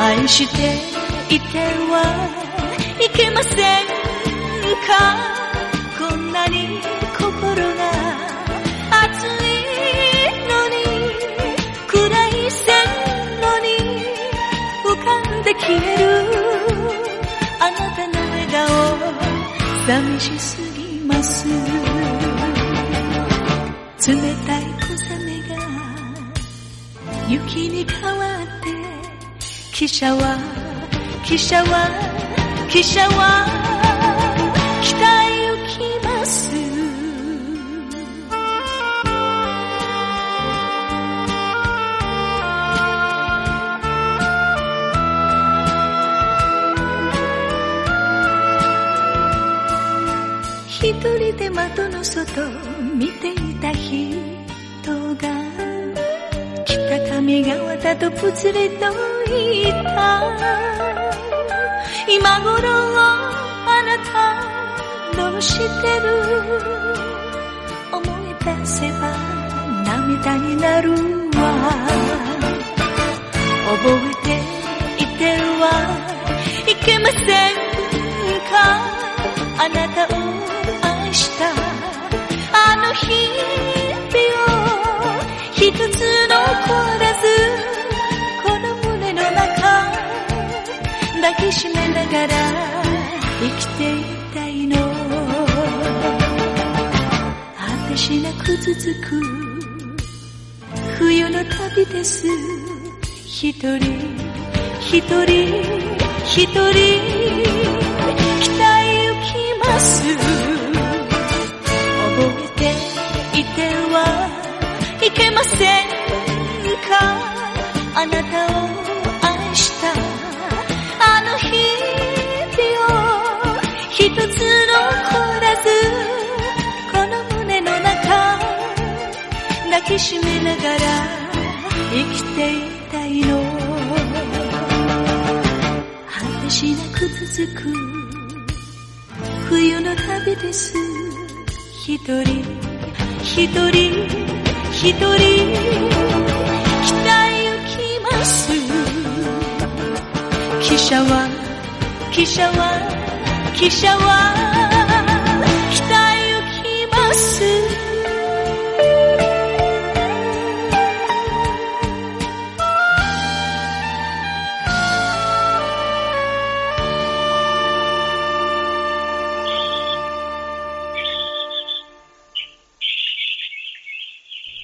愛していてはいけませんか？こんなに心が熱いのに暗い線路に浮かんで消える。あなたの笑顔寂しすぎます。雪に変わって汽車は汽車は汽車は北へ行きます。一人で窓の外見ていた人が北上川だとぷつりと言った今頃あなたどうしてる？思い出せば涙になるわ。覚えていてはいけませんか？あなたを愛した。あの日らずこの胸の中抱きしめながら生きていたいの。果てしなく続く冬の旅です。一人一人一人北へしながら生きていたいの。果てしなく続く。冬の旅です。一人。一人。一人。北へ行きます。汽車は汽車は汽車は北へ行きます。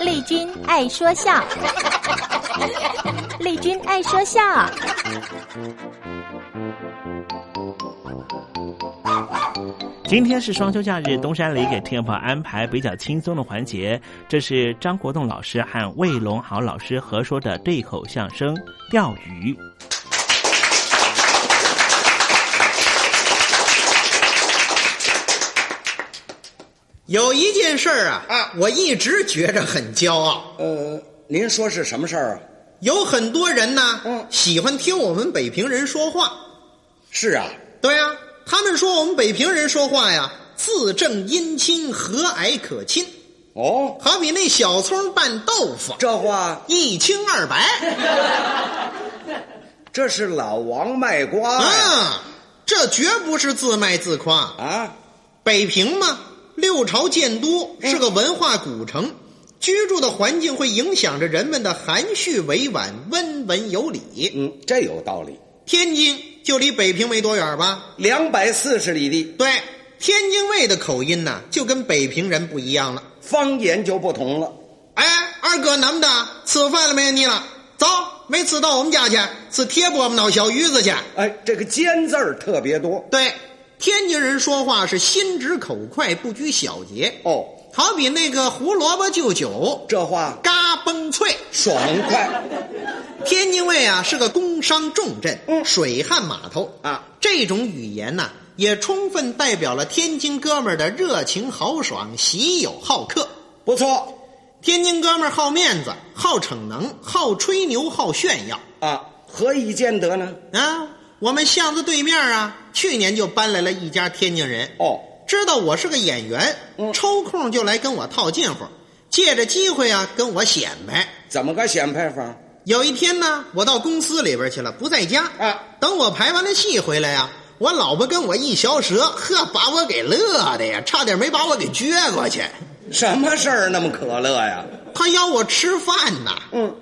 丽君爱说笑，丽君爱说笑。今天是双休假日，东山里给听众朋友安排比较轻松的环节，这是张国栋老师和魏龙豪老师合说的对口相声《钓鱼》。有一件事儿啊，啊，我一直觉着很骄傲。呃，您说是什么事儿啊？有很多人呢，嗯，喜欢听我们北平人说话。是啊，对啊，他们说我们北平人说话呀，字正音清，和蔼可亲。哦，好比那小葱拌豆腐，这话一清二白。这是老王卖瓜！啊，这绝不是自卖自夸。啊，北平嘛，六朝建都，是个文化古城，居住的环境会影响着人们的含蓄委婉、温文有礼。嗯，这有道理。天津就离北平没多远吧？两百四十里地，对，天津卫的口音呢，就跟北平人不一样了。方言就不同了。哎，二哥，那么的，吃饭了没？你了？走，没吃到我们家去，吃铁饽饽闹小鱼子去。哎，这个“尖”字儿特别多。对，天津人说话是心直口快，不拘小节。哦，好比那个胡萝卜就酒，这话嘎嘣脆，爽快。天津卫啊是个工商重镇，嗯水旱码头啊，这种语言呢、也充分代表了天津哥们儿的热情豪爽、喜友好客。不错天津哥们儿好面子、好逞能、好吹牛、好炫耀啊，何以见得呢？啊！我们巷子对面啊，去年就搬来了一家天津人，哦，知道我是个演员，嗯抽空就来跟我套近乎，借着机会啊跟我显摆。怎么个显摆法？有一天呢，我到公司里边去了，不在家啊。等我排完了戏回来呀、我老婆跟我一嚼舌，呵，把我给乐的呀，差点没把我给撅过去。什么事儿那么可乐呀？他邀我吃饭呐。嗯，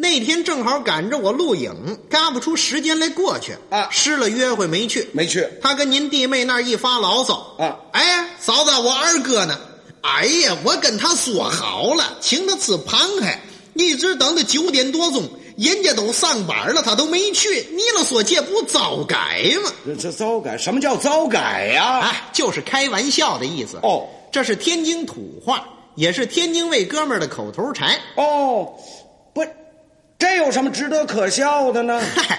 那天正好赶着我录影，嘎不出时间来过去啊失了约会没去。没去他跟您弟妹那儿一发牢骚啊哎，嫂子，我二哥呢？哎呀，我跟他说好了，请他吃螃蟹，一直等到九点多钟，人家都上班了，他都没去。你了说这不糟改吗？这这糟改？什么叫糟改呀？哎，就是开玩笑的意思。哦，这是天津土话，也是天津卫哥们儿的口头禅。哦，不，这有什么值得可笑的呢？嗨，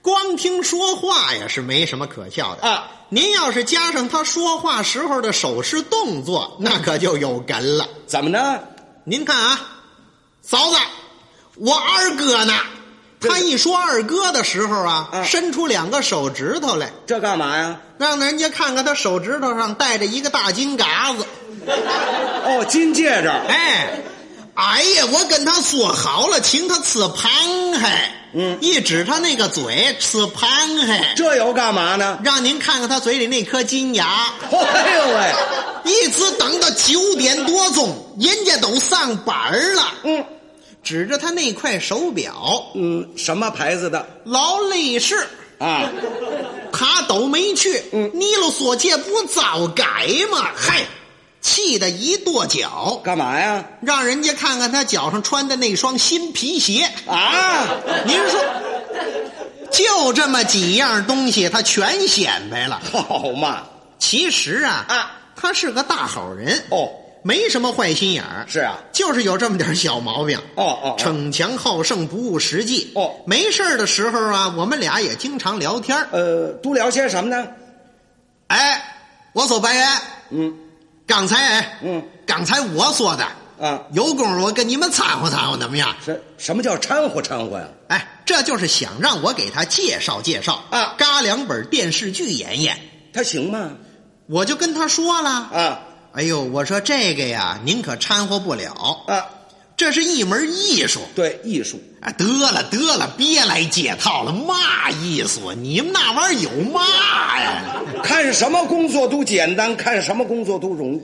光听说话呀是没什么可笑的啊。您要是加上他说话时候的手势动作，那可就有哏了。怎么呢？您看啊，嫂子，我二哥呢？他一说二哥的时候啊，啊伸出两个手指头来，这干嘛呀？让人家看看他手指头上戴着一个大金嘎子。哦，金戒指。哎，哎呀，我跟他说好了，请他吃螃蟹。嗯一指他那个嘴，吃螃蟹。这又干嘛呢？让您看看他嘴里那颗金牙。哎呦喂！一直等到九点多钟，人家都上班了。嗯指着他那块手表，嗯，什么牌子的劳力士，啊？他都没去。嗯你了说这不早改吗？嗨，气得一跺脚，干嘛呀？让人家看看他脚上穿的那双新皮鞋。啊？您说，就这么几样东西，他全显摆了。好嘛？其实啊，啊，他是个大好人，哦，没什么坏心眼儿。是啊。就是有这么点小毛病。哦哦哦逞强好胜，不务实际。哦没事儿的时候啊，我们俩也经常聊天儿呃，都聊些什么呢？哎，我走白人，嗯刚才哎，嗯刚才我说的，啊，有功夫我跟你们掺和掺和，怎么样？什什么叫掺和掺和呀？哎，这就是想让我给他介绍介绍啊嘎两本电视剧演演。他行吗？我就跟他说了，啊哎呦，我说这个呀，您可掺和不了，啊，这是一门艺术。对，艺术。啊，得了得了，别来解套了，嘛艺术？你们那玩意儿有嘛呀？看什么工作都简单，看什么工作都容易。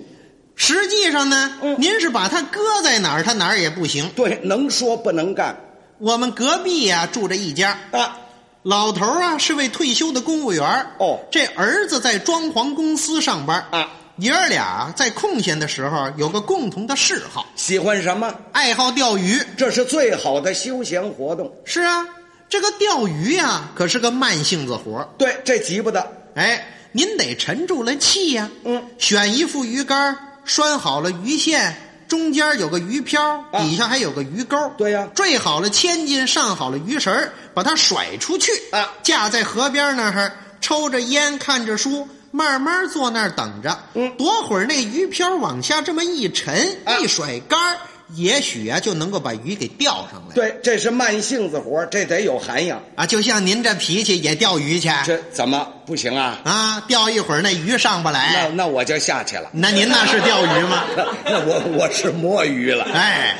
实际上呢，嗯您是把它搁在哪儿，他哪儿也不行。对，能说不能干我们隔壁呀、住着一家，啊。老头儿啊是位退休的公务员儿哦这儿子在装潢公司上班啊，爷儿俩在空闲的时候有个共同的嗜好，喜欢什么？爱好钓鱼。这是最好的休闲活动。是啊，这个钓鱼呀、可是个慢性子活儿对，这急不得。哎，您得沉住了气呀、嗯，选一副鱼竿，拴好了鱼线，中间有个鱼漂，啊底下还有个鱼钩。对呀坠好了千斤，上好了鱼绳把它甩出去啊架在河边那儿，抽着烟，看着书，慢慢坐那儿等着。嗯多会儿那鱼漂往下这么一沉，啊一甩竿儿也许啊就能够把鱼给钓上来。对，这是慢性子活，这得有涵养。啊，就像您这脾气也钓鱼去这怎么不行啊？啊？钓一会儿那鱼上不来，那那我就下去了。那您那是钓鱼吗？那 那我我是摸鱼了。哎，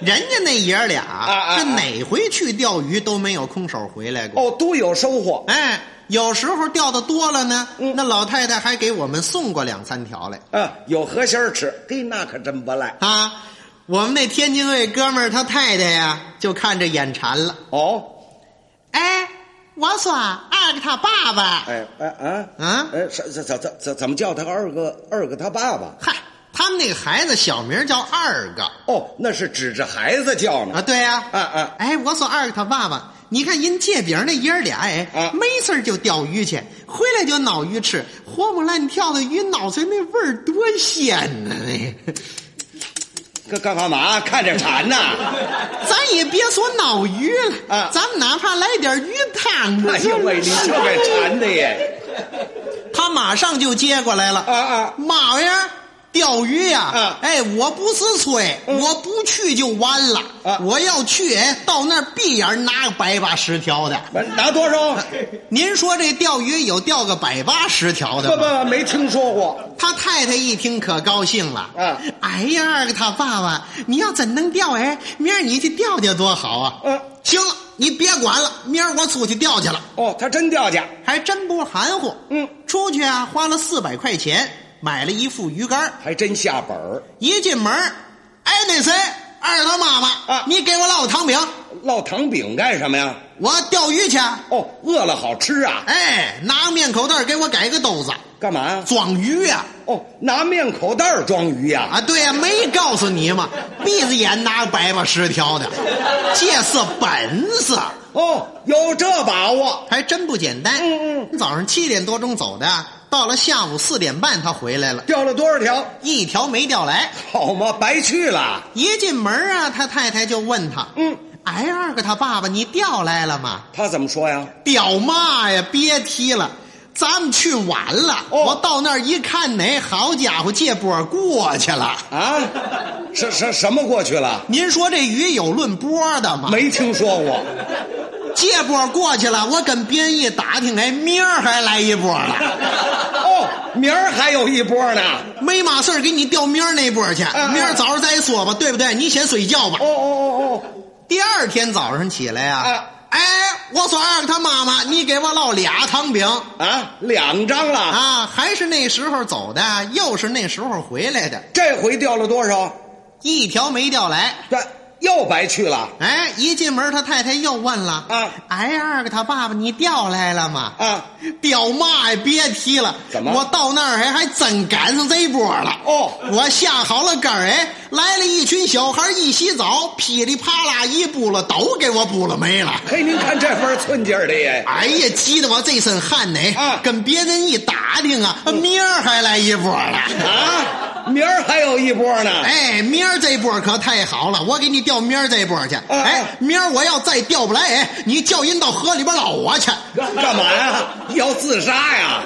人家那爷俩啊这哪回去钓鱼都没有空手回来过。哦，都有收获。哎，有时候钓的多了呢，那老太太还给我们送过两三条来啊，有河鲜吃，嘿，那可真不赖。啊。我们那天津卫哥们儿他太太呀，就看着眼馋了。哦，哎，我说二个他爸爸，哎哎啊啊，哎，怎怎怎怎怎怎么叫他二个二个他爸爸？嗨，他们那个孩子小名叫二个哦，那是指着孩子叫呢。啊，对呀、啊啊，哎，我说二个他爸爸，你看人借饼那爷儿俩，哎，啊没事就钓鱼去，回来就闹鱼吃，活蹦乱跳的鱼闹出来那味儿多鲜呐！那干干干嘛？看着馋呐？咱也别说闹鱼了啊咱们哪怕来点鱼汤。哎呦喂，你这个馋的耶！他马上就接过来了啊啊妈呀！钓鱼呀、啊哎，我不是吹，我不去就完了。啊我要去，哎，到那儿闭眼拿个百八十条的。拿多少？您说这钓鱼有钓个百八十条的不吗？不，没听说过。他太太一听可高兴了。啊哎呀，二个他爸爸，你要真能钓，哎，明儿你去钓钓多好啊！嗯，行了，你别管了，明儿我出去钓去了。哦，他真钓去。还真不含糊。嗯，出去啊，花了四百块钱买了一副鱼竿还真下本儿。一进门儿，哎，那谁，二他妈妈啊你给我烙糖饼，烙糖饼干什么呀？我钓鱼去。哦，饿了好吃啊？哎，拿面口袋给我改个兜子，干嘛呀？装鱼呀、哦，拿面口袋装鱼呀？啊！对呀、没告诉你吗？闭着眼拿百八十条的，这是本事，哦，有这把握。还真不简单。嗯嗯，早上七点多钟走的，到了下午四点半他回来了，钓了多少条？一条没钓来。好嘛，白去了。一进门啊，他太太就问他：“嗯，哎，二个他爸爸，你钓来了吗他怎么说呀？？”钓嘛呀，别提了，咱们去晚了。哦我到那儿一看，哪好家伙，这波过去了。啊，什什什么过去了？您说这鱼有论波的吗？没听说过。这波过去了，我跟别人一打听，哎，明儿还来一波呢。哦，明儿还有一波呢。没嘛事儿给你调明儿那波去，嗯明儿早上再说吧，对不对？你先睡觉吧。哦哦哦哦，第二天早上起来啊，啊哎，我说二个他妈妈，你给我烙俩糖饼。啊，两张了。啊，还是那时候走的，又是那时候回来的，这回钓了多少？一条没钓来。这又白去了。哎，一进门，他太太又问了：“啊哎，二个他爸爸，你调来了吗？”啊，调嘛呀？别提了，怎么我到那儿还还真赶上这波了。哦我下好了杆儿，哎，来了一群小孩一洗澡，噼里啪啦一扑了，都给我扑了没了。嘿，您看这份寸劲儿的耶！哎呀，急得我这身汗呢！啊跟别人一打听啊，明儿还来一波了。啊，明儿还有一波呢。哎，明儿这波可太好了，我给你调明儿这波去。啊哎，明儿我要再调不来，哎，你叫人到河里边捞我去。干嘛呀？要自杀呀？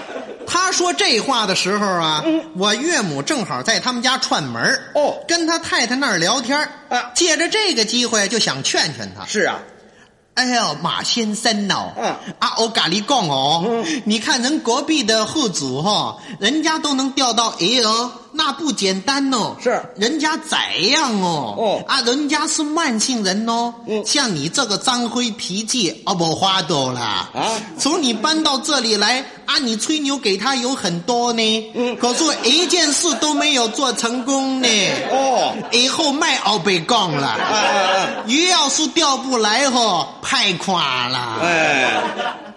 他说这话的时候啊，我岳母正好在他们家串门儿哦跟他太太那儿聊天儿啊借着这个机会就想劝劝他。是啊，哎呦，马先生哦，嗯啊，我跟你讲哦，你看人隔壁的户主哈、人家都能钓到鱼哦，那不简单哦。是人家怎样哦？哦啊，人家是慢性人哦。嗯像你这个张辉脾气，啊，不花多了啊从你搬到这里来啊，你吹牛给他有很多呢。嗯可是一件事都没有做成功呢。哦以后卖奥被杠了。啊啊鱼要是钓不来吼，太垮了。啊！哎，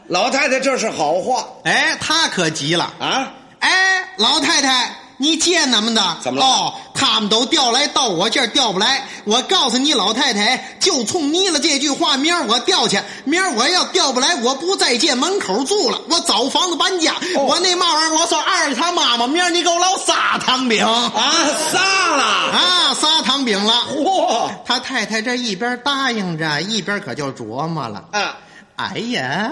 老太太这是好话哎，他可急了。啊！哎，老太太，你见他们的？怎么了哦，他们都调来，到我这儿调不来。我告诉你，老太太，就冲你了这句话，明儿我调去。明儿我要调不来，我不在这门口住了，我找房子搬家。哦我那嘛玩意儿，我说二他妈妈，明儿你给我捞仨糖饼啊，仨了！啊，仨糖饼了。嚯他太太这一边答应着，一边可就琢磨了。啊！哎呀，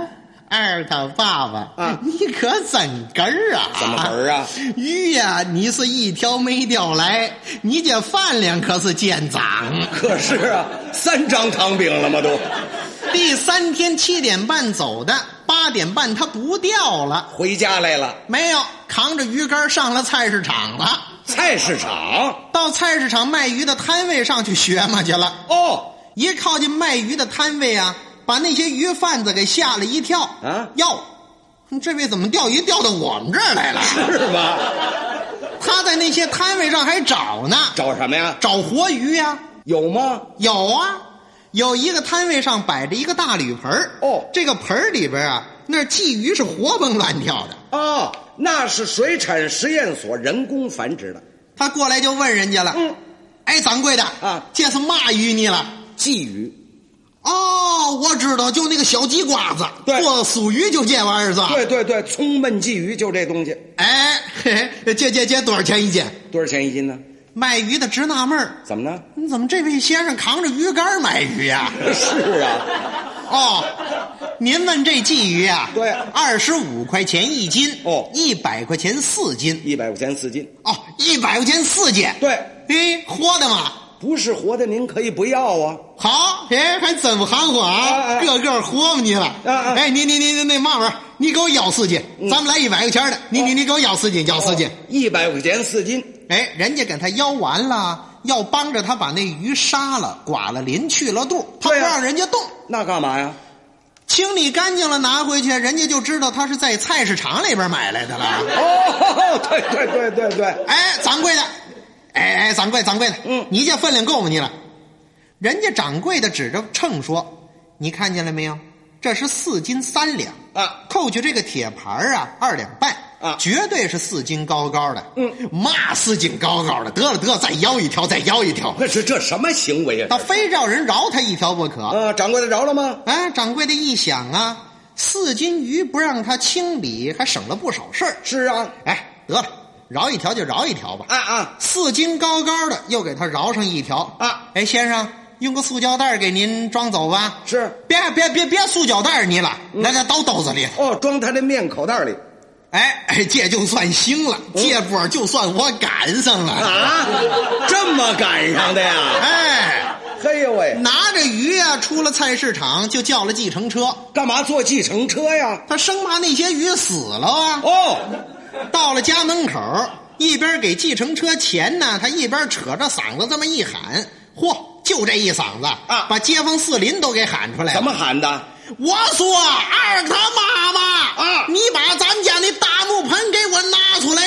二他爸爸，啊你可真根儿啊！怎么根儿啊？鱼呀，你是一条没钓来，你这饭量可是见长。可是啊，三张糖饼了吗？都第三天七点半走的，八八点半他不钓了，回家来了。没有，扛着鱼竿上了菜市场了。菜市场到菜市场卖鱼的摊位上去学嘛去了。哦，一靠近卖鱼的摊位啊，把那些鱼贩子给吓了一跳啊！哟，这位怎么钓鱼钓到我们这儿来了？是吧？他在那些摊位上还找呢，找什么呀？找活鱼呀？有吗？有啊，有一个摊位上摆着一个大铝盆哦，这个盆里边啊，那鲫鱼是活蹦乱跳的。哦，那是水产实验所人工繁殖的。他过来就问人家了：“嗯，哎，掌柜的啊，这是嘛鱼你了？鲫鱼。哦，我知道，就那个小鸡瓜子，对，做酥鱼就这玩意儿是吧？对对对，葱焖鲫鱼就这东西。哎，嘿嘿这这这多少钱一斤？多少钱一斤呢？卖鱼的直纳闷儿，怎么呢？你怎么这位先生扛着鱼竿买鱼呀？是啊，哦，您问这鲫鱼啊？对，二十五块钱一斤。哦，一百块钱四斤。一百块钱四斤。哦，一百块钱四斤。对，哎，活的吗？不是活的，您可以不要啊。好，哎，还真不含糊啊，个个活嘛你了。哎，你你你你那嘛玩意儿？你给我要四斤，咱们来一百块钱的。你你你给我要四斤，要四斤，一百块钱四斤。哎，人家给他要完了，要帮着他把那鱼杀了，刮了鳞，去了肚，他不让人家动，那干嘛呀？清理干净了拿回去，人家就知道他是在菜市场里边买来的了。哦，对对对对对，哎，掌柜的，哎哎，掌柜掌柜的，嗯，你这分量够吗？你了？人家掌柜的指着秤说：“你看见了没有？这是四斤三两啊，扣去这个铁盘啊，二两半啊，绝对是四斤高高的。嗯，嘛四斤高高的？得了得了，再要一条，再要一条。那是这什么行为啊？他非让人饶他一条不可。啊，掌柜的饶了吗？啊，掌柜的一想啊，四斤鱼不让他清理，还省了不少事儿。是啊，哎，得了，饶一条就饶一条吧。啊啊，四斤高高的，又给他饶上一条啊。哎，先生，用个塑胶袋给您装走吧。是，别别别别塑胶袋你了，来来倒兜子里。哦，装他的面口袋里。哎哎，这就算行了，这波就算我赶上了啊！这么赶上的呀？哎，嘿呦喂！拿着鱼呀、啊，出了菜市场就叫了计程车。干嘛坐计程车呀？他生怕那些鱼死了啊。哦，到了家门口，一边给计程车钱呢，他一边扯着嗓子这么一喊，嚯，就这一嗓子啊，把街坊四邻都给喊出来了。怎么喊的？我说二他妈妈啊，你把咱们家那大木盆给我拿出来！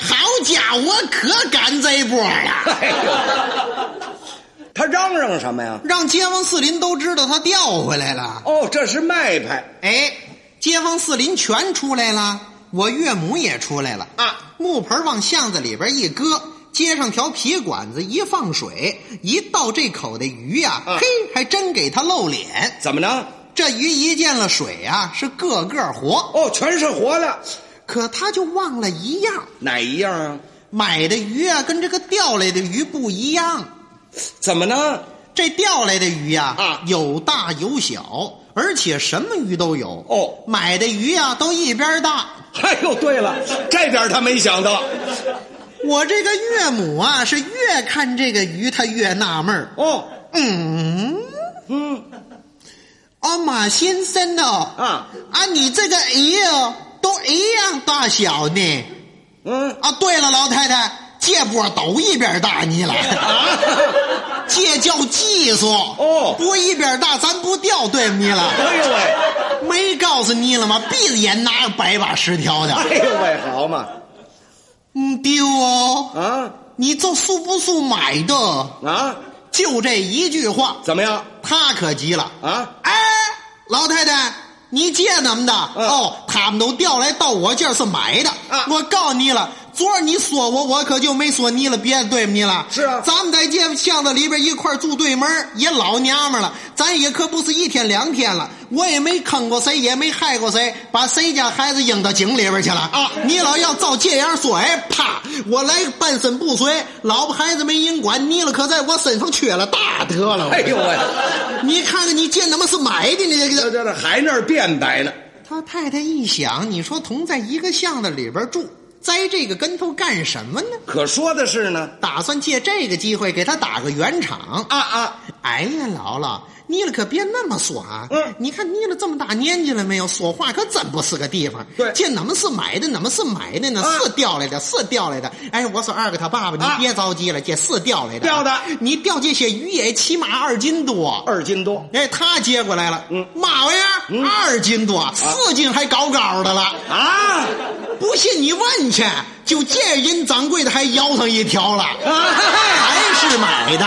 好家伙，可赶这波了。哎 他嚷嚷什么呀？让街坊四邻都知道他调回来了。哦，这是卖派。哎，街坊四邻全出来了，我岳母也出来了啊。木盆往巷子里边一搁，接上条皮管子一放水，一倒这口的鱼呀、啊，嘿，还真给他露脸。怎么呢？这鱼一见了水啊，是个个活哦，全是活的。可他就忘了一样，哪一样啊？买的鱼啊，跟这个钓来的鱼不一样。怎么呢？这钓来的鱼呀、啊，有大有小，而且什么鱼都有。哦，买的鱼呀、都一边大。哎呦，对了，这点他没想到。我这个岳母啊，是越看这个鱼，她越纳闷哦，嗯嗯。啊，马先生哦，啊啊，你这个鱼哦，都一样大小呢。嗯啊，对了，老太太，这波都一边大你了。啊，这叫技术哦，不一边大，咱不掉对付你了。哎呦喂，没告诉你了吗？闭着眼哪有百把十条的。哎呦喂，好嘛，嗯，丢哦。啊，你这是不是买的？啊，就这一句话，怎么样？他可急了啊！哎，老太太，你借他们的？嗯、哦，他们都调来到我这儿是买的。啊，我告诉你了，昨儿你说我，我可就没说你了，别对不你了。是啊，咱们在这巷子里边一块住对门，也老娘们了，咱也可不是一天两天了。我也没坑过谁，也没害过谁，把谁家孩子扔到井里边去了啊！你老要照这样说，哎，啪！我来半身不遂，老婆孩子没人管，你了可在我身上缺了大德了。哎呦喂！你看看你见他妈是买的你，这这这还那儿变白呢。他太太一想，你说同在一个巷子里边住，栽这个跟头干什么呢？可说的是呢，打算借这个机会给他打个圆场啊啊！哎呀，姥姥，你了可别那么说啊！嗯，你看你了这么大年纪了没有？说话可真不是个地方。对，这哪么是买的，哪么是买的呢？啊、是调来的，是调来的。哎，我说二哥他爸爸，你别着急了，这是调来的。调的，你调这些鱼也起码二斤多，二斤多。哎，他接过来了，嗯，嘛玩意儿？嗯、二斤多，四斤还高高的了啊！不信你问去，就这人掌柜的还腰上一条了，啊、还是买的。